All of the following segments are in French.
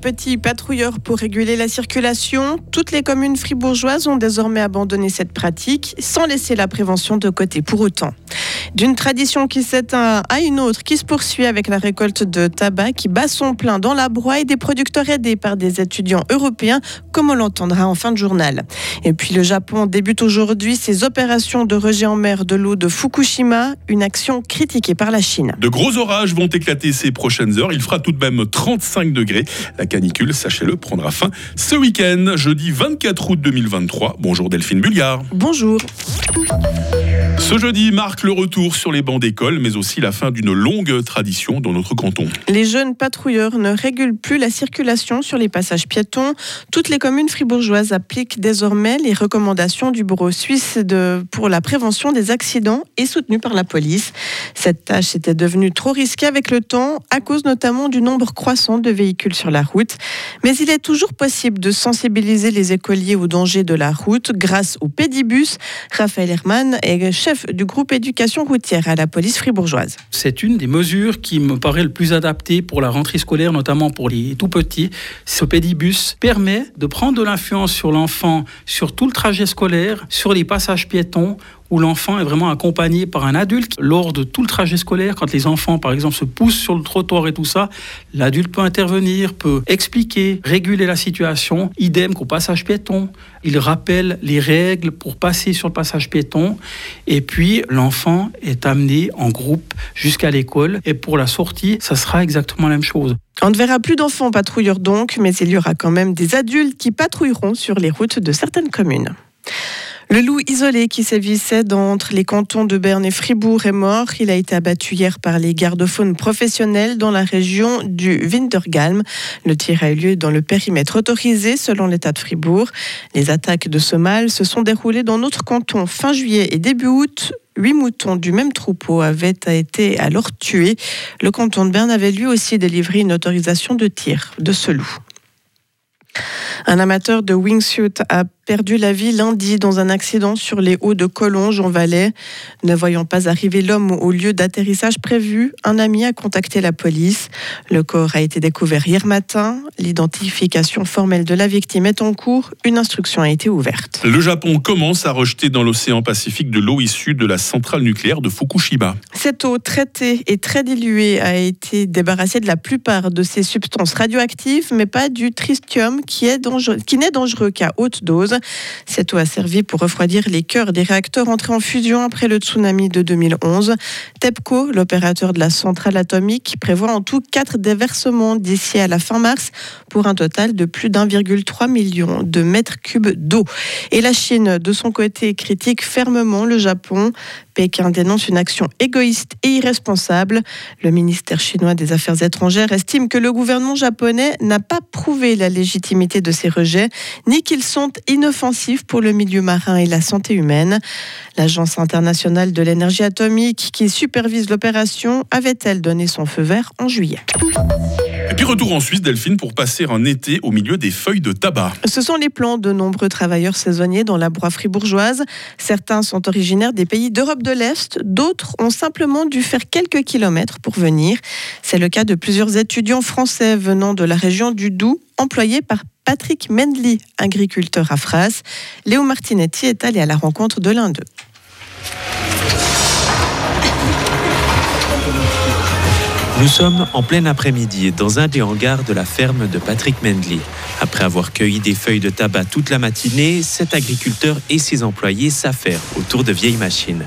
petits patrouilleurs pour réguler la circulation. Toutes les communes fribourgeoises ont désormais abandonné cette pratique sans laisser la prévention de côté pour autant. D'une tradition qui s'éteint à une autre qui se poursuit avec la récolte de tabac qui bat son plein dans la broie et des producteurs aidés par des étudiants européens, comme on l'entendra en fin de journal. Et puis le Japon débute aujourd'hui ses opérations de rejet en mer de l'eau de Fukushima, une action critiquée par la Chine. De gros orages vont éclater ces prochaines heures. Il fera tout de même 35 degrés. La canicule, sachez-le, prendra fin ce week-end, jeudi 24 août 2023. Bonjour Delphine Bulliard. Bonjour. Ce jeudi marque le retour sur les bancs d'école, mais aussi la fin d'une longue tradition dans notre canton. Les jeunes patrouilleurs ne régulent plus la circulation sur les passages piétons. Toutes les communes fribourgeoises appliquent désormais les recommandations du Bureau suisse de, pour la prévention des accidents et soutenues par la police. Cette tâche était devenue trop risquée avec le temps, à cause notamment du nombre croissant de véhicules sur la route. Mais il est toujours possible de sensibiliser les écoliers aux dangers de la route grâce au pédibus. Raphaël Hermann est chef du groupe éducation routière à la police fribourgeoise. C'est une des mesures qui me paraît le plus adaptée pour la rentrée scolaire, notamment pour les tout petits. Ce pédibus permet de prendre de l'influence sur l'enfant sur tout le trajet scolaire, sur les passages piétons où l'enfant est vraiment accompagné par un adulte. Lors de tout le trajet scolaire, quand les enfants, par exemple, se poussent sur le trottoir et tout ça, l'adulte peut intervenir, peut expliquer, réguler la situation. Idem qu'au passage piéton. Il rappelle les règles pour passer sur le passage piéton. Et puis, l'enfant est amené en groupe jusqu'à l'école. Et pour la sortie, ça sera exactement la même chose. On ne verra plus d'enfants patrouilleurs donc, mais il y aura quand même des adultes qui patrouilleront sur les routes de certaines communes. Le loup isolé qui sévissait entre les cantons de Berne et Fribourg est mort. Il a été abattu hier par les gardes-faunes professionnels dans la région du Wintergalm. Le tir a eu lieu dans le périmètre autorisé selon l'État de Fribourg. Les attaques de ce mâle se sont déroulées dans notre canton fin juillet et début août. Huit moutons du même troupeau avaient été alors tués. Le canton de Berne avait lui aussi délivré une autorisation de tir de ce loup. Un amateur de wingsuit a perdu la vie lundi dans un accident sur les hauts de Collonges en Valais. Ne voyant pas arriver l'homme au lieu d'atterrissage prévu, un ami a contacté la police. Le corps a été découvert hier matin. L'identification formelle de la victime est en cours. Une instruction a été ouverte. Le Japon commence à rejeter dans l'océan Pacifique de l'eau issue de la centrale nucléaire de Fukushima. Cette eau traitée et très diluée a été débarrassée de la plupart de ces substances radioactives, mais pas du tritium qui est qui n'est dangereux qu'à haute dose. Cette eau a servi pour refroidir les cœurs des réacteurs entrés en fusion après le tsunami de 2011. TEPCO, l'opérateur de la centrale atomique, prévoit en tout quatre déversements d'ici à la fin mars pour un total de plus d'1,3 million de mètres cubes d'eau. Et la Chine, de son côté, critique fermement le Japon. Pékin dénonce une action égoïste et irresponsable. Le ministère chinois des Affaires étrangères estime que le gouvernement japonais n'a pas prouvé la légitimité de ces rejets, ni qu'ils sont inoffensifs pour le milieu marin et la santé humaine. L'Agence internationale de l'énergie atomique qui supervise l'opération avait-elle donné son feu vert en juillet? Et puis retour en Suisse, Delphine, pour passer un été au milieu des feuilles de tabac. Ce sont les plans de nombreux travailleurs saisonniers dans la broie fribourgeoise. Certains sont originaires des pays d'Europe de l'Est, d'autres ont simplement dû faire quelques kilomètres pour venir. C'est le cas de plusieurs étudiants français venant de la région du Doubs, employés par Patrick Mendley, agriculteur à Fras. Léo Martinetti est allé à la rencontre de l'un d'eux. Nous sommes en plein après-midi dans un des hangars de la ferme de Patrick Mendley. Après avoir cueilli des feuilles de tabac toute la matinée, cet agriculteur et ses employés s'affairent autour de vieilles machines.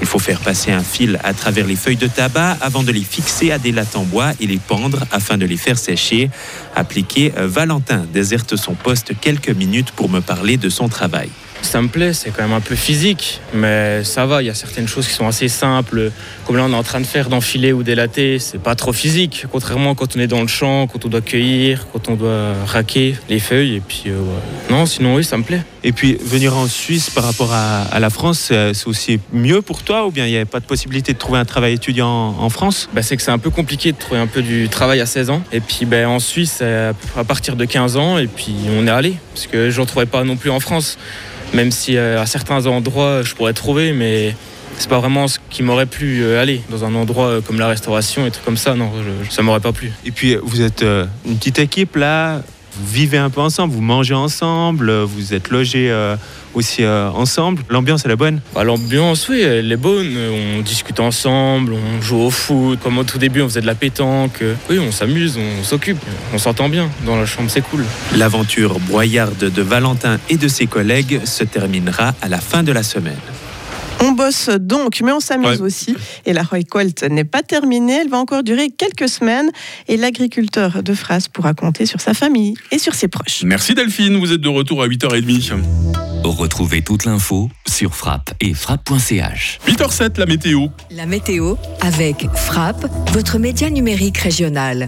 Il faut faire passer un fil à travers les feuilles de tabac avant de les fixer à des lattes en bois et les pendre afin de les faire sécher. Appliqué, Valentin déserte son poste quelques minutes pour me parler de son travail. Ça me plaît, c'est quand même un peu physique, mais ça va, il y a certaines choses qui sont assez simples, comme là on est en train de faire d'enfiler ou délater, c'est pas trop physique, contrairement quand on est dans le champ, quand on doit cueillir, quand on doit raquer les feuilles, et puis euh, non, sinon oui, ça me plaît. Et puis venir en Suisse par rapport à, la France, c'est aussi mieux pour toi, ou bien il n'y avait pas de possibilité de trouver un travail étudiant en, France? Bah, C'est que c'est un peu compliqué de trouver un peu du travail à 16 ans, et puis ben, en Suisse, à partir de 15 ans, et puis on est allé, parce que je n'en trouvais pas non plus en France même si euh, à certains endroits je pourrais trouver, mais c'est pas vraiment ce qui m'aurait plu euh, aller dans un endroit euh, comme la restauration et trucs comme ça. Non, je- ça m'aurait pas plu. Et puis, vous êtes une petite équipe là, vous vivez un peu ensemble, vous mangez ensemble, euh, vous êtes logés euh, aussi euh, ensemble. L'ambiance, elle est bonne? Bah, L'ambiance, oui, elle est bonne. On discute ensemble, on joue au foot. Comme au tout début, on faisait de la pétanque. Oui, on s'amuse, on s'occupe. On s'entend bien dans la chambre, c'est cool. L'aventure broyarde de Valentin et de ses collègues se terminera à la fin de la semaine. On bosse donc, mais on s'amuse Ouais. aussi. Et la récolte n'est pas terminée, elle va encore durer quelques semaines. Et l'agriculteur de Fras pourra compter sur sa famille et sur ses proches. Merci Delphine, vous êtes de retour à 8h30. Retrouvez toute l'info sur frappe et frappe.ch. 8h07, la météo. La météo avec Frappe, votre média numérique régional.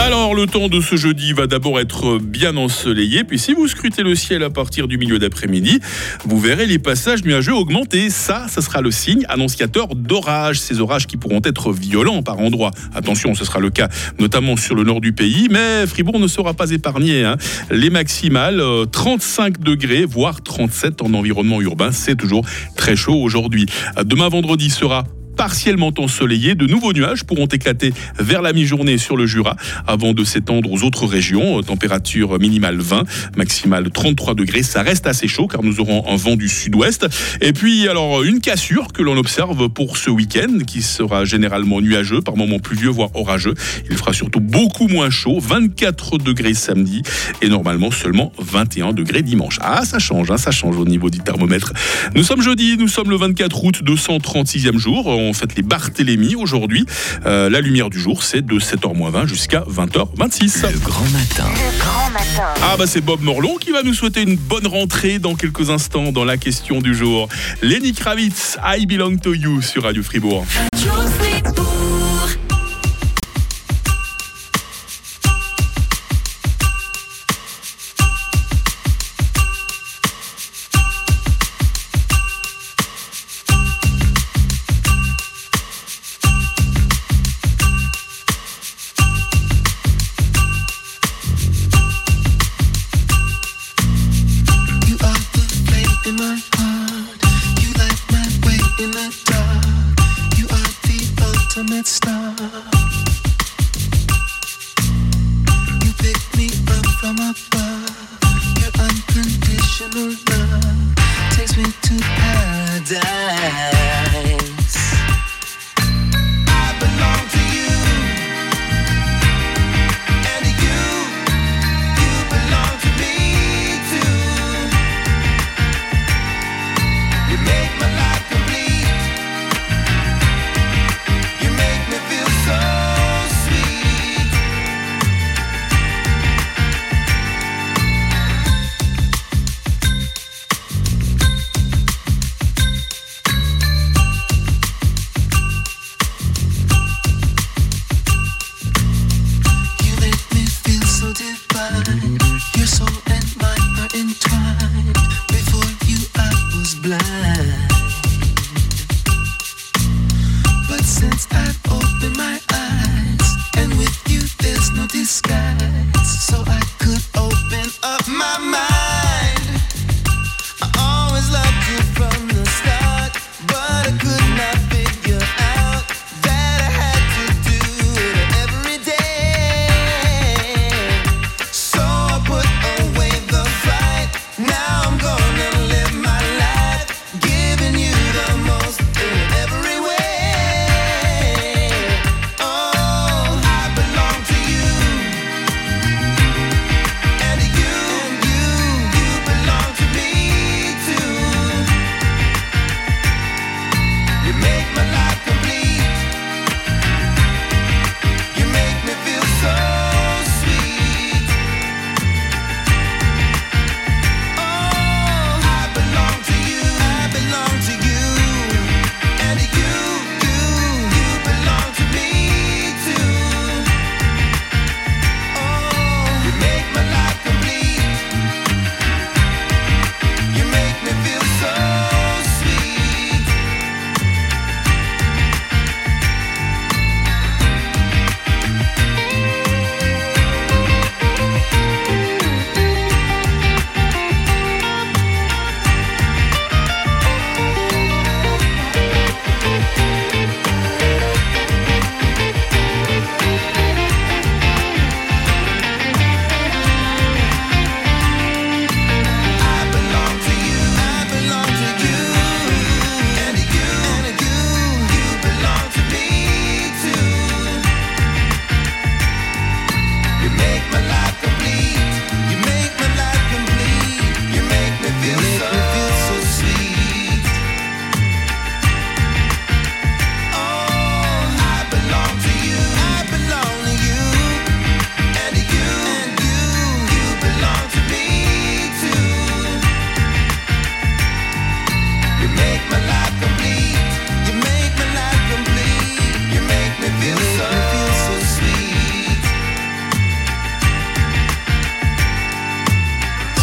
Alors, le temps de ce jeudi va d'abord être bien ensoleillé, puis si vous scrutez le ciel à partir du milieu d'après-midi, vous verrez les passages nuageux augmenter. Ça, ça sera le signe annonciateur d'orages. Ces orages qui pourront être violents par endroits. Attention, ce sera le cas notamment sur le nord du pays, mais Fribourg ne sera pas épargné. hein. Les maximales, euh, 35 degrés, voire 37 en environnement urbain. C'est toujours très chaud aujourd'hui. Demain vendredi sera partiellement ensoleillé. De nouveaux nuages pourront éclater vers la mi-journée sur le Jura avant de s'étendre aux autres régions. Température minimale 20, maximale 33 degrés. Ça reste assez chaud car nous aurons un vent du sud-ouest. Et puis, alors, une cassure que l'on observe pour ce week-end qui sera généralement nuageux, par moments pluvieux, voire orageux. Il fera surtout beaucoup moins chaud, 24 degrés samedi et normalement seulement 21 degrés dimanche. Ah, ça change, hein, ça change au niveau du thermomètre. Nous sommes jeudi, nous sommes le 24 août, 236e jour. Fête les Barthélemy aujourd'hui. Euh, la lumière du jour, c'est de 7h20 jusqu'à 20h26. Le grand matin. Ah bah c'est Bob Morlon qui va nous souhaiter une bonne rentrée dans quelques instants dans la question du jour. Lenny Kravitz, I Belong to You sur Radio Fribourg.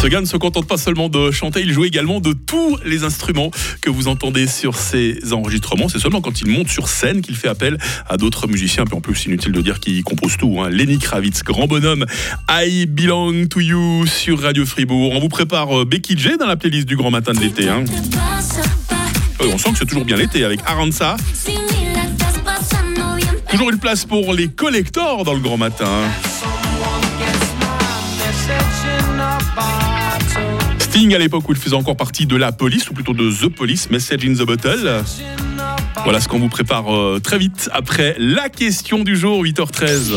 Gars ne se contente pas seulement de chanter, il joue également de tous les instruments que vous entendez sur ses enregistrements. C'est seulement quand il monte sur scène qu'il fait appel à d'autres musiciens. Puis en plus, inutile de dire qu'il compose tout. Hein. Lenny Kravitz, grand bonhomme, I Belong to You sur Radio Fribourg. On vous prépare euh, Becky J dans la playlist du grand matin de l'été. hein. On sent que c'est toujours bien l'été avec Aranza. Toujours une place pour les collectors dans le grand matin. Sting à l'époque où il faisait encore partie de la police, ou plutôt de The Police, Message in the Bottle. Voilà ce qu'on vous prépare euh, très vite après la question du jour, 8h13.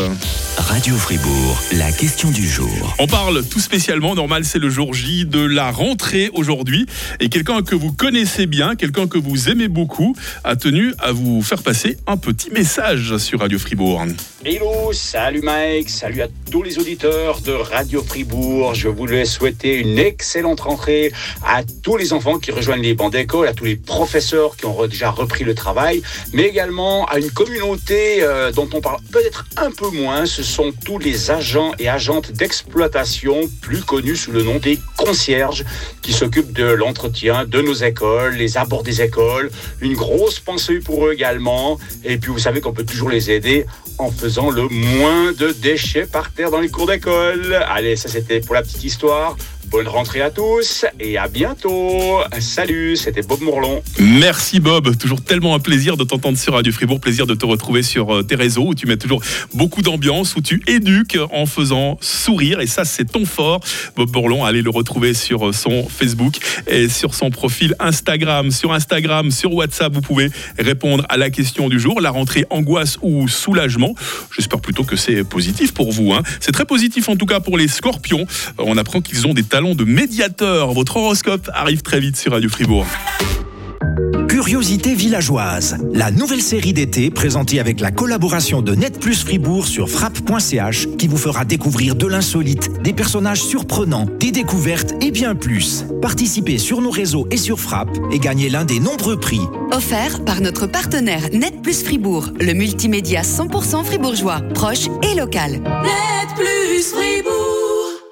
Radio Fribourg, la question du jour. On parle tout spécialement, normal c'est le jour J de la rentrée aujourd'hui. Et quelqu'un que vous connaissez bien, quelqu'un que vous aimez beaucoup, a tenu à vous faire passer un petit message sur Radio Fribourg. Hello, salut Mike, salut à tous les auditeurs de Radio Fribourg. Je voulais souhaiter une excellente rentrée à tous les enfants qui rejoignent les bancs d'école, à tous les professeurs qui ont déjà repris le travail, mais également à une communauté euh, dont on parle peut-être un peu moins. Ce sont tous les agents et agentes d'exploitation, plus connus sous le nom des concierges, qui s'occupent de l'entretien de nos écoles, les abords des écoles. Une grosse pensée pour eux également. Et puis vous savez qu'on peut toujours les aider en faisant le moins de déchets par terre dans les cours d'école. Allez, ça c'était pour la petite histoire. Bonne rentrée à tous et à bientôt. Salut, c'était Bob Mourlon. Merci Bob, toujours tellement un plaisir de t'entendre sur Radio Fribourg, plaisir de te retrouver sur euh, tes réseaux où tu mets toujours beaucoup d'ambiance, où tu éduques en faisant sourire et ça c'est ton fort. Bob Bourlon, allez le retrouver sur euh, son Facebook et sur son profil Instagram. Sur Instagram, sur WhatsApp, vous pouvez répondre à la question du jour, la rentrée angoisse ou soulagement. J'espère plutôt que c'est positif pour vous. hein. C'est très positif en tout cas pour les scorpions. Euh, On apprend qu'ils ont des talents de médiateurs. Votre horoscope arrive très vite sur Radio Fribourg. Curiosité villageoise, la nouvelle série d'été présentée avec la collaboration de Net Plus Fribourg sur frappe.ch qui vous fera découvrir de l'insolite, des personnages surprenants, des découvertes et bien plus. Participez sur nos réseaux et sur Frappe et gagnez l'un des nombreux prix. Offert par notre partenaire Net Plus Fribourg, le multimédia 100% fribourgeois, proche et local. Net plus Fribourg.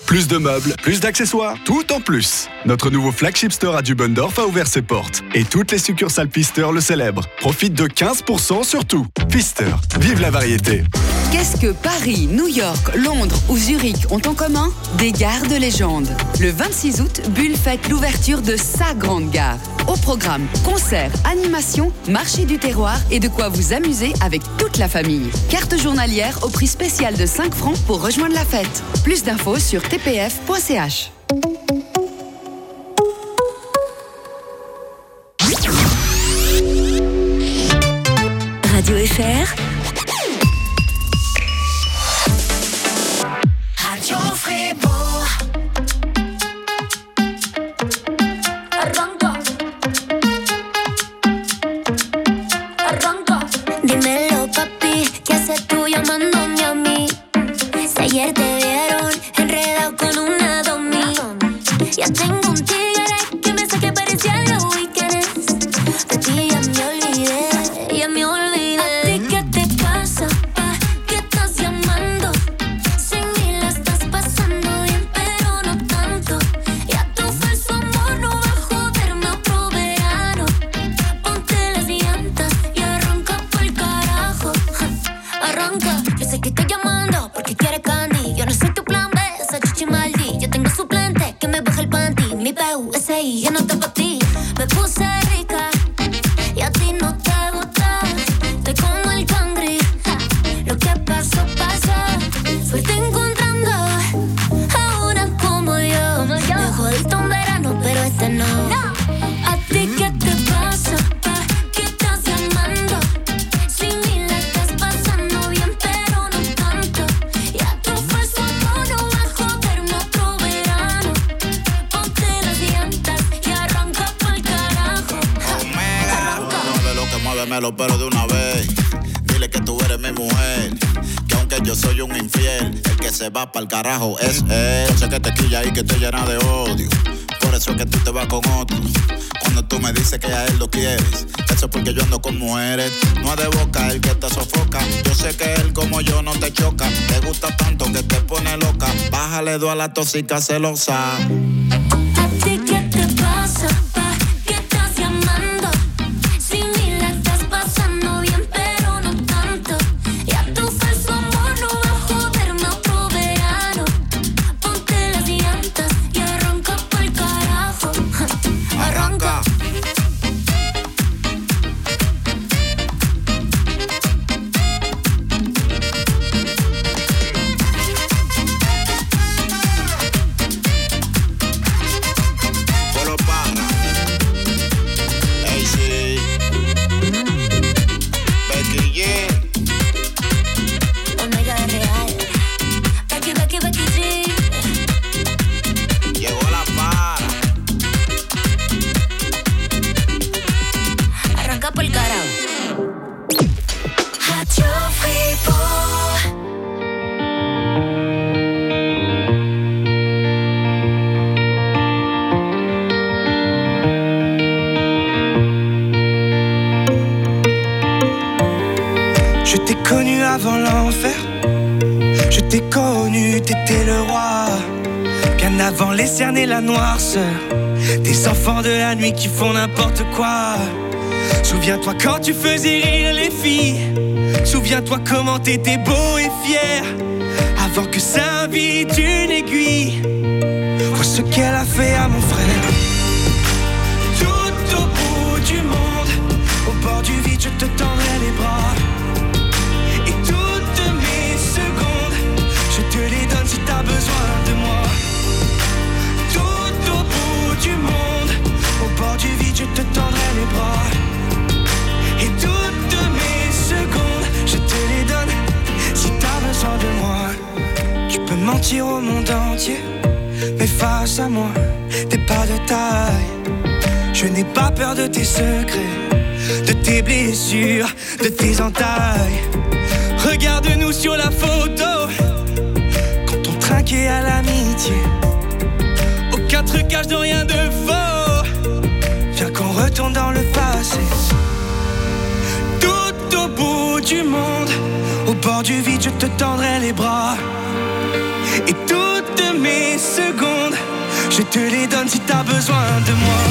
Plus de meubles, plus d'accessoires, tout en plus. Notre nouveau flagship store à Dubendorf a ouvert ses portes. Et toutes les succursales Pfister le célèbrent. Profite de 15% sur tout. Pfister, vive la variété. Qu'est-ce que Paris, New York, Londres ou Zurich ont en commun? Des gares de légende. Le 26 août, Bulle fête l'ouverture de sa grande gare. Au programme, concerts, animations, marché du terroir et de quoi vous amuser avec toute la famille. Carte journalière au prix spécial de 5 francs pour rejoindre la fête. Plus d'infos sur tpf.ch. Radio FR. Pelos de una vez. Dile que tú eres mi mujer. Que aunque yo soy un infiel, el que se va pa'l carajo es él. Sé que te quilla y que te llena de odio. Por eso es que tú te vas con otro. Cuando tú me dices que a él lo quieres. Eso es porque yo ando con mujeres. No es de boca el que te sofoca. Yo sé que él como yo no te choca. Te gusta tanto que te pone loca. Bájale dos a la tóxica celosa. Avant l'enfer. Je t'ai connu, t'étais le roi. Bien avant les cernes et la noirceur. Des enfants de la nuit qui font n'importe quoi. Souviens-toi quand tu faisais rire les filles. Souviens-toi comment t'étais beau et fier. Avant que s'invite une aiguille. Vois ce qu'elle a fait à mon frère. Tout au bout du monde, au bord du vide, je te tendrai les bras. Si t'as besoin de moi. Tout au bout du monde, au bord du vide, je te tendrai les bras. Et toutes mes secondes, je te les donne si t'as besoin de moi. Tu peux mentir au monde entier, mais face à moi, t'es pas de taille. Je n'ai pas peur de tes secrets, de tes blessures, de tes entailles. Regarde-nous sur la photo, trinquait à l'amitié. Aucun trucage de rien de faux. Viens qu'on retourne dans le passé. Tout au bout du monde, au bord du vide, je te tendrai les bras. Et toutes mes secondes, je te les donne si t'as besoin de moi.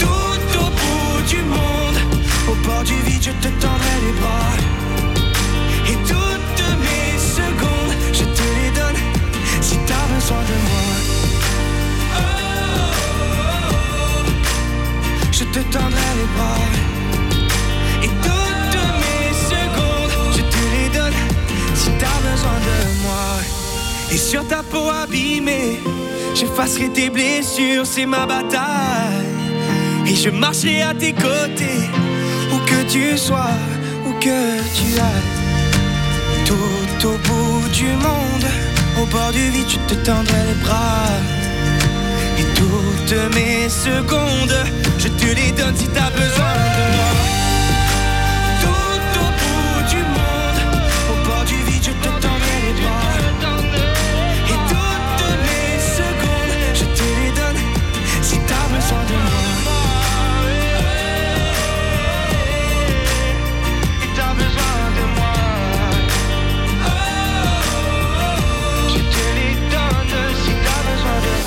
Tout au bout du monde, au bord du vide, je te tendrai les bras. De moi. Je te tendrai les bras. Et toutes mes secondes, je te les donne si t'as besoin de moi. Et sur ta peau abîmée, j'effacerai tes blessures, c'est ma bataille. Et je marcherai à tes côtés, où que tu sois, où que tu ailles. Tout au bout du monde, au bord du vide, je te tendrai les bras. Et toutes mes secondes, je te les donne si t'as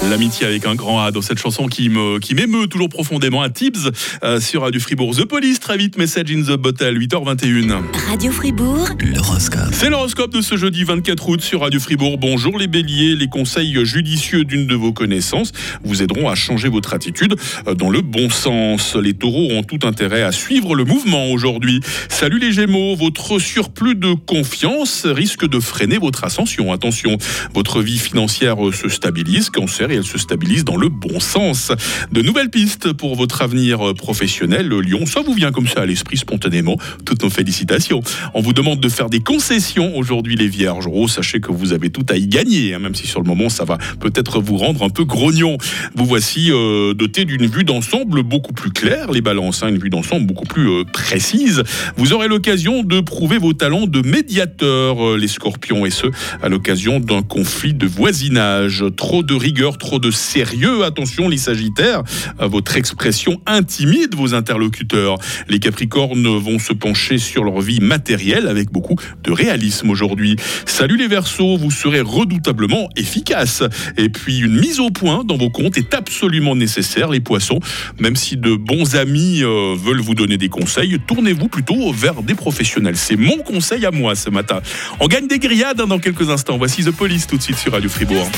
L'amitié avec un grand A dans cette chanson qui me qui m'émeut toujours profondément à Tibbs euh, sur Radio Fribourg. The Police, très vite, Message in the Bottle, 8h21. Radio Fribourg, L'horoscope. C'est l'horoscope de ce jeudi 24 août sur Radio Fribourg. Bonjour les béliers, les conseils judicieux d'une de vos connaissances vous aideront à changer votre attitude euh, dans le bon sens. Les taureaux ont tout intérêt à suivre le mouvement aujourd'hui. Salut les gémeaux, votre surplus de confiance risque de freiner votre ascension. Attention, votre vie financière se stabilise, cancer, et elle se stabilise dans le bon sens. De nouvelles pistes pour votre avenir euh, professionnel, le lion, ça vous vient comme ça à l'esprit spontanément. Toutes nos félicitations. On vous demande de faire des concessions aujourd'hui les vierges. Oh, sachez que vous avez tout à y gagner, hein, même si sur le moment ça va peut-être vous rendre un peu grognon. Vous voici euh, doté d'une vue d'ensemble beaucoup plus claire, les balances, hein, une vue d'ensemble beaucoup plus euh, précise. Vous aurez l'occasion de prouver vos talents de médiateur, euh, les scorpions, et ce, à l'occasion d'un conflit de voisinage. Trop de rigueur, trop trop de sérieux. Attention, les Sagittaires, votre expression intimide vos interlocuteurs. Les Capricornes vont se pencher sur leur vie matérielle avec beaucoup de réalisme aujourd'hui. Salut les Verseaux, vous serez redoutablement efficace. Et puis une mise au point dans vos comptes est absolument nécessaire, les Poissons. Même si de bons amis euh, veulent vous donner des conseils, tournez-vous plutôt vers des professionnels. C'est mon conseil à moi ce matin. On gagne des grillades hein, dans quelques instants. Voici The Police tout de suite sur Radio Fribourg.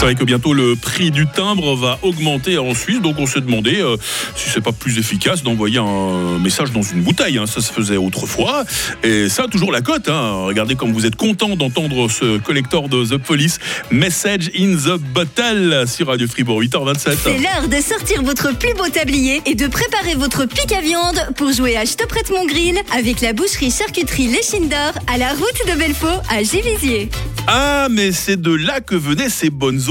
C'est vrai que bientôt le prix du timbre va augmenter en Suisse, donc on s'est demandé euh, si c'est pas plus efficace d'envoyer un message dans une bouteille. hein. Ça se faisait autrefois, et ça a toujours la cote. hein. Regardez comme vous êtes content d'entendre ce collector de The Police, Message in the Bottle sur Radio Fribourg, 8h27. C'est l'heure de sortir votre plus beau tablier et de préparer votre pic à viande pour jouer à Je te prête mon grill avec la boucherie charcuterie Les Chines d'Or à la route de Belfaux à Givisier. Ah, mais c'est de là que venaient ces bonnes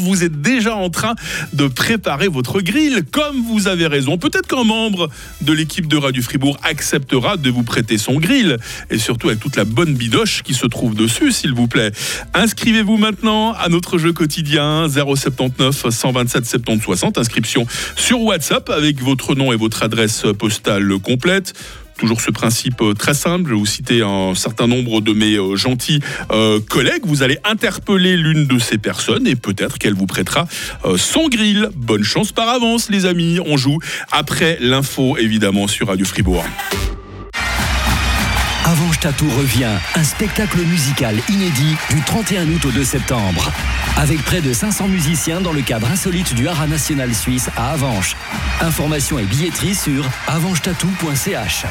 Vous êtes déjà en train de préparer votre grill, comme vous avez raison. Peut-être qu'un membre de l'équipe de Radio Fribourg acceptera de vous prêter son grill, et surtout avec toute la bonne bidoche qui se trouve dessus, s'il vous plaît. Inscrivez-vous maintenant à notre jeu quotidien 079 127 70 60. Inscription sur WhatsApp avec votre nom et votre adresse postale complète. Toujours ce principe euh, très simple, je vais vous citer un certain nombre de mes euh, gentils euh, collègues. Vous allez interpeller l'une de ces personnes et peut-être qu'elle vous prêtera son grill. Bonne chance par avance, les amis. On joue après l'info, évidemment, sur Radio Fribourg. Avanche Tatou revient, un spectacle musical inédit du 31 août au 2 septembre. Avec près de 500 musiciens dans le cadre insolite du Haras National Suisse à Avanche. Informations et billetterie sur avanchetatou.ch.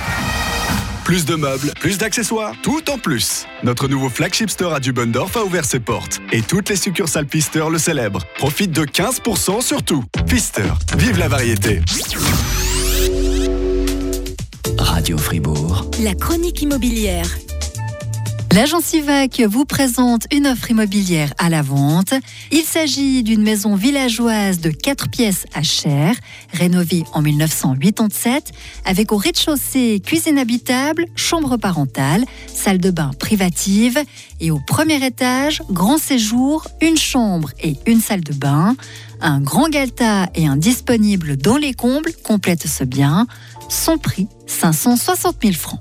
Plus de meubles, plus d'accessoires, tout en plus. Notre nouveau flagship store à Dubendorf a ouvert ses portes. Et toutes les succursales Pfister le célèbrent. Profite de 15% sur tout. Pfister, vive la variété. La chronique immobilière. L'agence IVAC vous présente une offre immobilière à la vente. Il s'agit d'une maison villageoise de 4 pièces à Cher, rénovée en 1987, avec au rez-de-chaussée cuisine habitable, chambre parentale, salle de bain privative et au premier étage, grand séjour, une chambre et une salle de bain. Un grand Galta et un disponible dans les combles complètent ce bien. Son prix, 560 000 francs.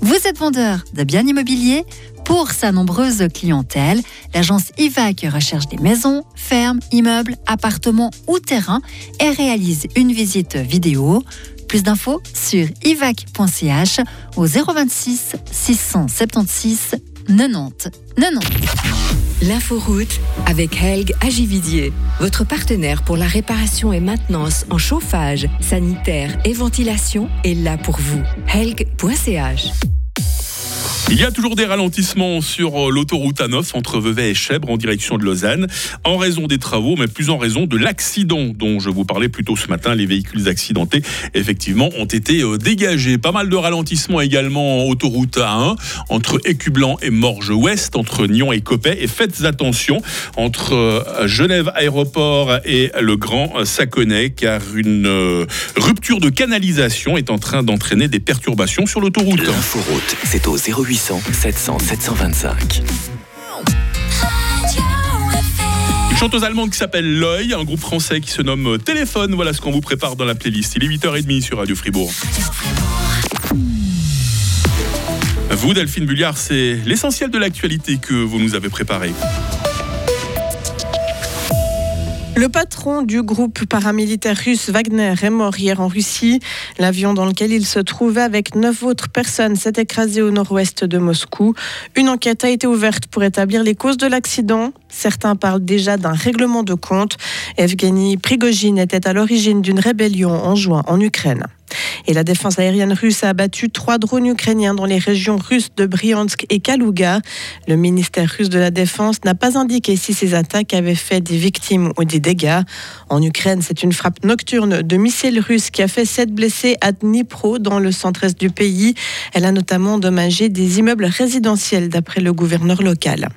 Vous êtes vendeur de biens immobiliers Pour sa nombreuse clientèle, l'agence IVAC recherche des maisons, fermes, immeubles, appartements ou terrains et réalise une visite vidéo. Plus d'infos sur ivac.ch au 026 676 90 90. L'inforoute avec Helg Agividier, votre partenaire pour la réparation et maintenance en chauffage, sanitaire et ventilation est là pour vous. Helg.ch Il y a toujours des ralentissements sur euh, l'autoroute A9 entre Vevey et Chèvre en direction de Lausanne, en raison des travaux, mais plus en raison de l'accident dont je vous parlais plus tôt ce matin. Les véhicules accidentés, effectivement, ont été euh, dégagés. Pas mal de ralentissements également en autoroute A1 entre Écublanc et Morges-Ouest, entre Nyon et Coppet. Et faites attention entre euh, Genève Aéroport et le Grand Saconnet, car une rupture de canalisation est en train d'entraîner des perturbations sur l'autoroute. L'inforoute, c'est au 0800 700 725. Une chanteuse allemande qui s'appelle L'œil, un groupe français qui se nomme Téléphone. Voilà ce qu'on vous prépare dans la playlist. Il est 8h30 sur Radio Fribourg. Vous, Delphine Bulliard, c'est l'essentiel de l'actualité que vous nous avez préparé. Le patron du groupe paramilitaire russe Wagner est mort hier en Russie. L'avion dans lequel il se trouvait avec neuf autres personnes s'est écrasé au nord-ouest de Moscou. Une enquête a été ouverte pour établir les causes de l'accident. Certains parlent déjà d'un règlement de compte. Evgeny Prigogine était à l'origine d'une rébellion en juin en Ukraine. Et la défense aérienne russe a abattu trois drones ukrainiens dans les régions russes de Bryansk et Kaluga. Le ministère russe de la Défense n'a pas indiqué si ces attaques avaient fait des victimes ou des dégâts. En Ukraine, c'est une frappe nocturne de missiles russes qui a fait sept blessés à Dnipro, dans le centre-est du pays. Elle a notamment endommagé des immeubles résidentiels, d'après le gouverneur local.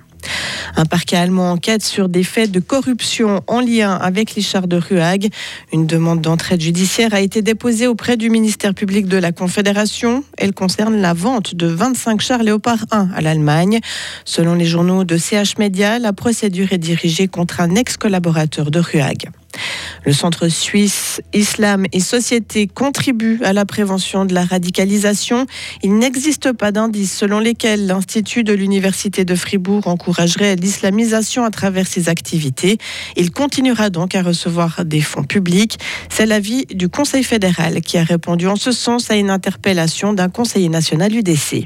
Un parquet allemand enquête sur des faits de corruption en lien avec les chars de Ruag. Une demande d'entraide judiciaire a été déposée auprès du ministère public de la Confédération. Elle concerne la vente de 25 chars Léopard 1 à l'Allemagne. Selon les journaux de CH Media, la procédure est dirigée contre un ex-collaborateur de Ruag. Le Centre suisse Islam et Société contribue à la prévention de la radicalisation. Il n'existe pas d'indices selon lesquels l'Institut de l'Université de Fribourg encouragerait l'islamisation à travers ses activités. Il continuera donc à recevoir des fonds publics. C'est l'avis du Conseil fédéral qui a répondu en ce sens à une interpellation d'un conseiller national UDC.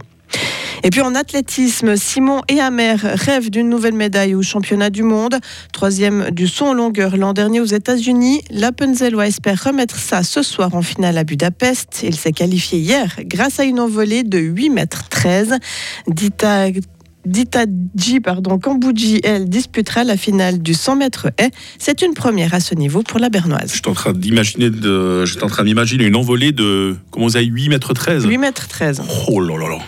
Et puis en athlétisme, Simon et Amer rêvent d'une nouvelle médaille au championnat du monde. Troisième du saut en longueur l'an dernier aux États-Unis, l'Appenzellois espère remettre ça ce soir en finale à Budapest. Il s'est qualifié hier grâce à une envolée de 8 mètres 13. Dita Ditaji pardon, Kambouji, elle, disputera la finale du 100 mètres haies. C'est une première à ce niveau pour la Bernoise. J'étais en train d'imaginer, de, j'étais en train d'imaginer une envolée de, comment vous avez 8 mètres 13 8 mètres 13. Oh là là là.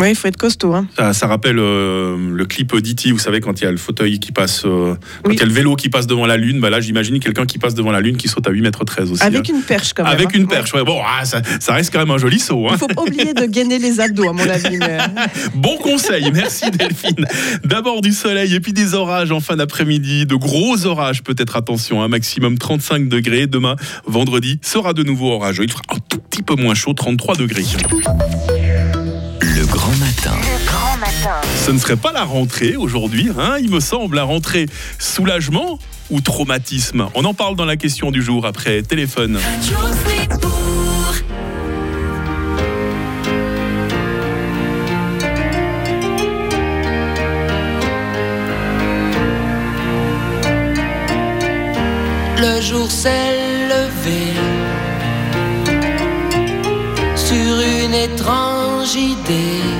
Oui, il faut être costaud. Hein. Ça, ça rappelle euh, le clip d'E.T., vous savez, quand il y a le fauteuil qui passe, euh, quand il y a le vélo qui passe devant la Lune, bah là, j'imagine quelqu'un qui passe devant la Lune qui saute à 8 mètres 13 aussi. Avec hein. une perche quand même. Avec hein. une perche, ouais. Bon, ah, ça, ça reste quand même un joli saut. Il Hein. faut pas oublier de gainer les abdos, à mon avis. mais- Bon conseil, merci Delphine. D'abord du soleil et puis des orages en fin d'après-midi, de gros orages peut-être, attention, un maximum 35 degrés. Demain, vendredi, sera de nouveau orageux. Il fera un tout petit peu moins chaud, 33 degrés. Ce ne serait pas la rentrée aujourd'hui, hein, il me semble, la rentrée soulagement ou traumatisme? On en parle dans la question du jour après téléphone. Le jour s'est levé sur une étrange idée.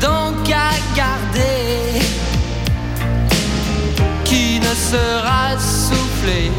donc à garder qui ne sera soufflé?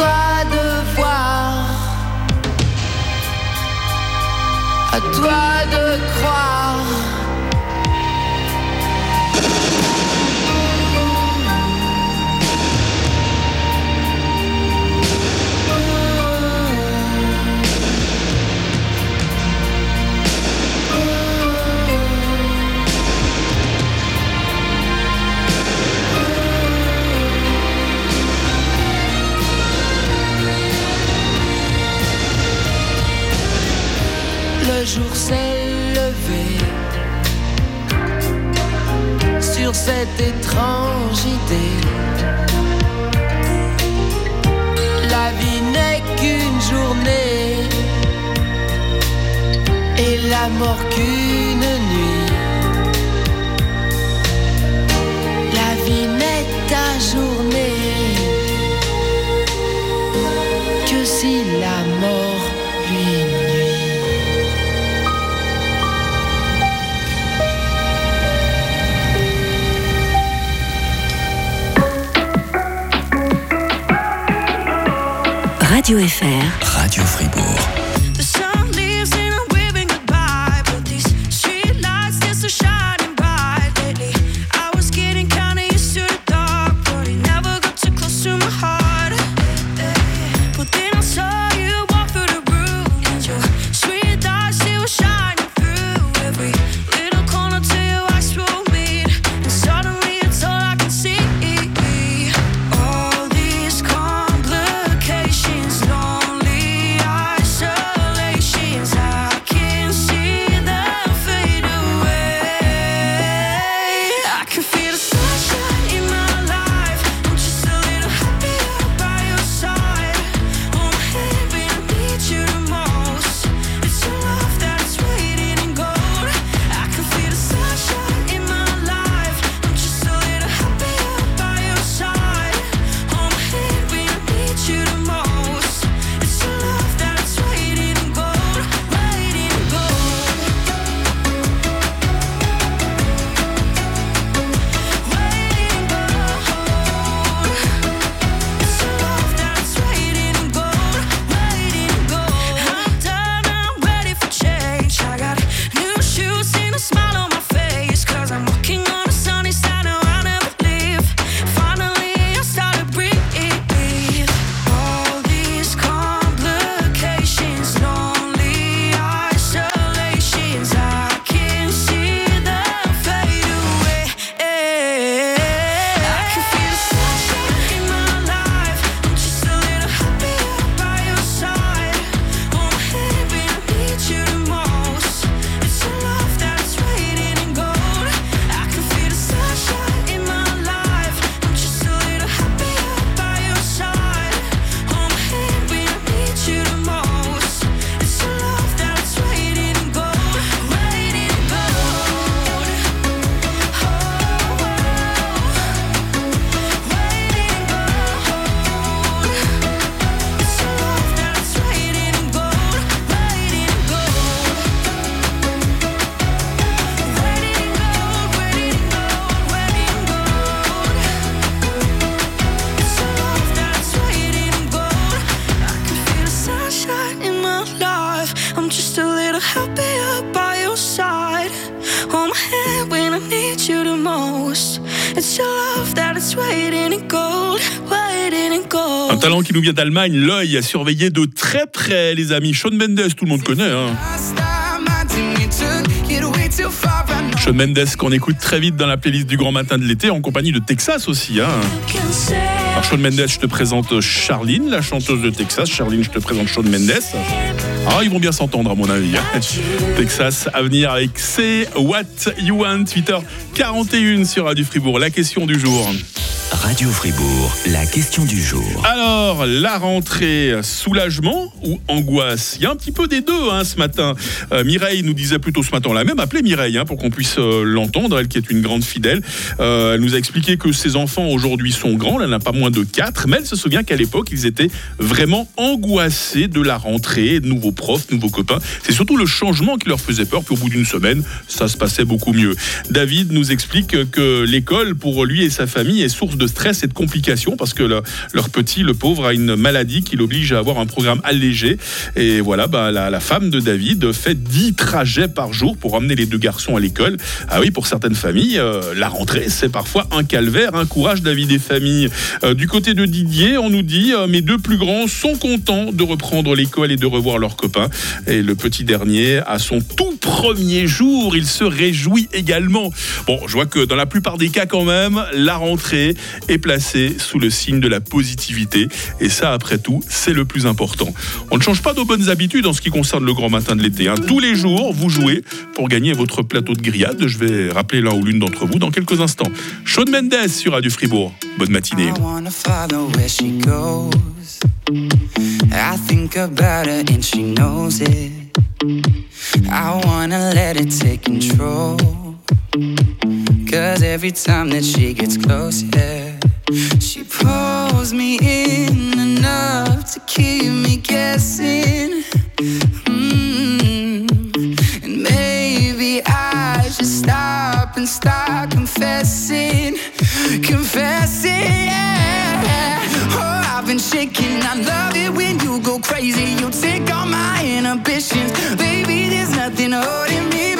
Toi de voir, à toi de croire. Qui nous vient d'Allemagne, l'œil à surveiller de très près, les amis. Shawn Mendes, tout le monde connaît. Hein. Shawn Mendes qu'on écoute très vite dans la playlist du Grand Matin de l'été, en compagnie de Texas aussi. Hein. Alors Shawn Mendes, je te présente Charline, la chanteuse de Texas. Charline, je te présente Shawn Mendes. Ah, ils vont bien s'entendre à mon avis. hein. Texas à venir avec C'est What You Want, Twitter 41 sur Radio Fribourg. La question du jour. Radio Fribourg, la question du jour. Alors, la rentrée, soulagement ou angoisse? Il y a un petit peu des deux hein, ce matin. Euh, Mireille nous disait plutôt ce matin, l'a même appelée Mireille hein, pour qu'on puisse euh, l'entendre, elle qui est une grande fidèle. Euh, elle nous a expliqué que ses enfants aujourd'hui sont grands, elle n'a pas moins de 4, mais elle se souvient qu'à l'époque, ils étaient vraiment angoissés de la rentrée, nouveaux profs, nouveaux copains. C'est surtout le changement qui leur faisait peur, puis au bout d'une semaine, ça se passait beaucoup mieux. David nous explique que l'école, pour lui et sa famille, est source de stress et de complications parce que le- leur petit, le pauvre, a une maladie qui l'oblige à avoir un programme allégé. Et voilà, bah, la, la femme de David fait 10 trajets par jour pour emmener les deux garçons à l'école. Ah oui, pour certaines familles, euh, la rentrée, c'est parfois un calvaire. Un courage, David et famille. Euh, du côté de Didier, on nous dit euh, mes deux plus grands sont contents de reprendre l'école et de revoir leurs copains. Et le petit dernier, à son tout premier jour, il se réjouit également. Bon, je vois que dans la plupart des cas, quand même, la rentrée, est placé sous le signe de la positivité. Et ça, après tout, c'est le plus important. On ne change pas nos bonnes habitudes en ce qui concerne le grand matin de l'été. hein. Tous les jours, vous jouez pour gagner votre plateau de grillade. Je vais rappeler l'un ou l'une d'entre vous dans quelques instants. Shawn Mendes sur Radio Fribourg. Bonne matinée. I think about her and she knows it. I wanna let it take control. Every time that she gets close, yeah, she pulls me in enough to keep me guessing. Mm. And maybe I should stop and start confessing, confessing. Yeah. Oh, I've been shaking. I love it when you go crazy. You take all my inhibitions, baby. There's nothing holding me back.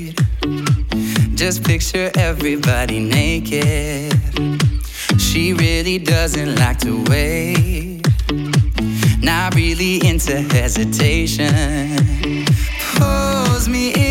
Just picture everybody naked. She really doesn't like to wait. Not really into hesitation. Pulls me in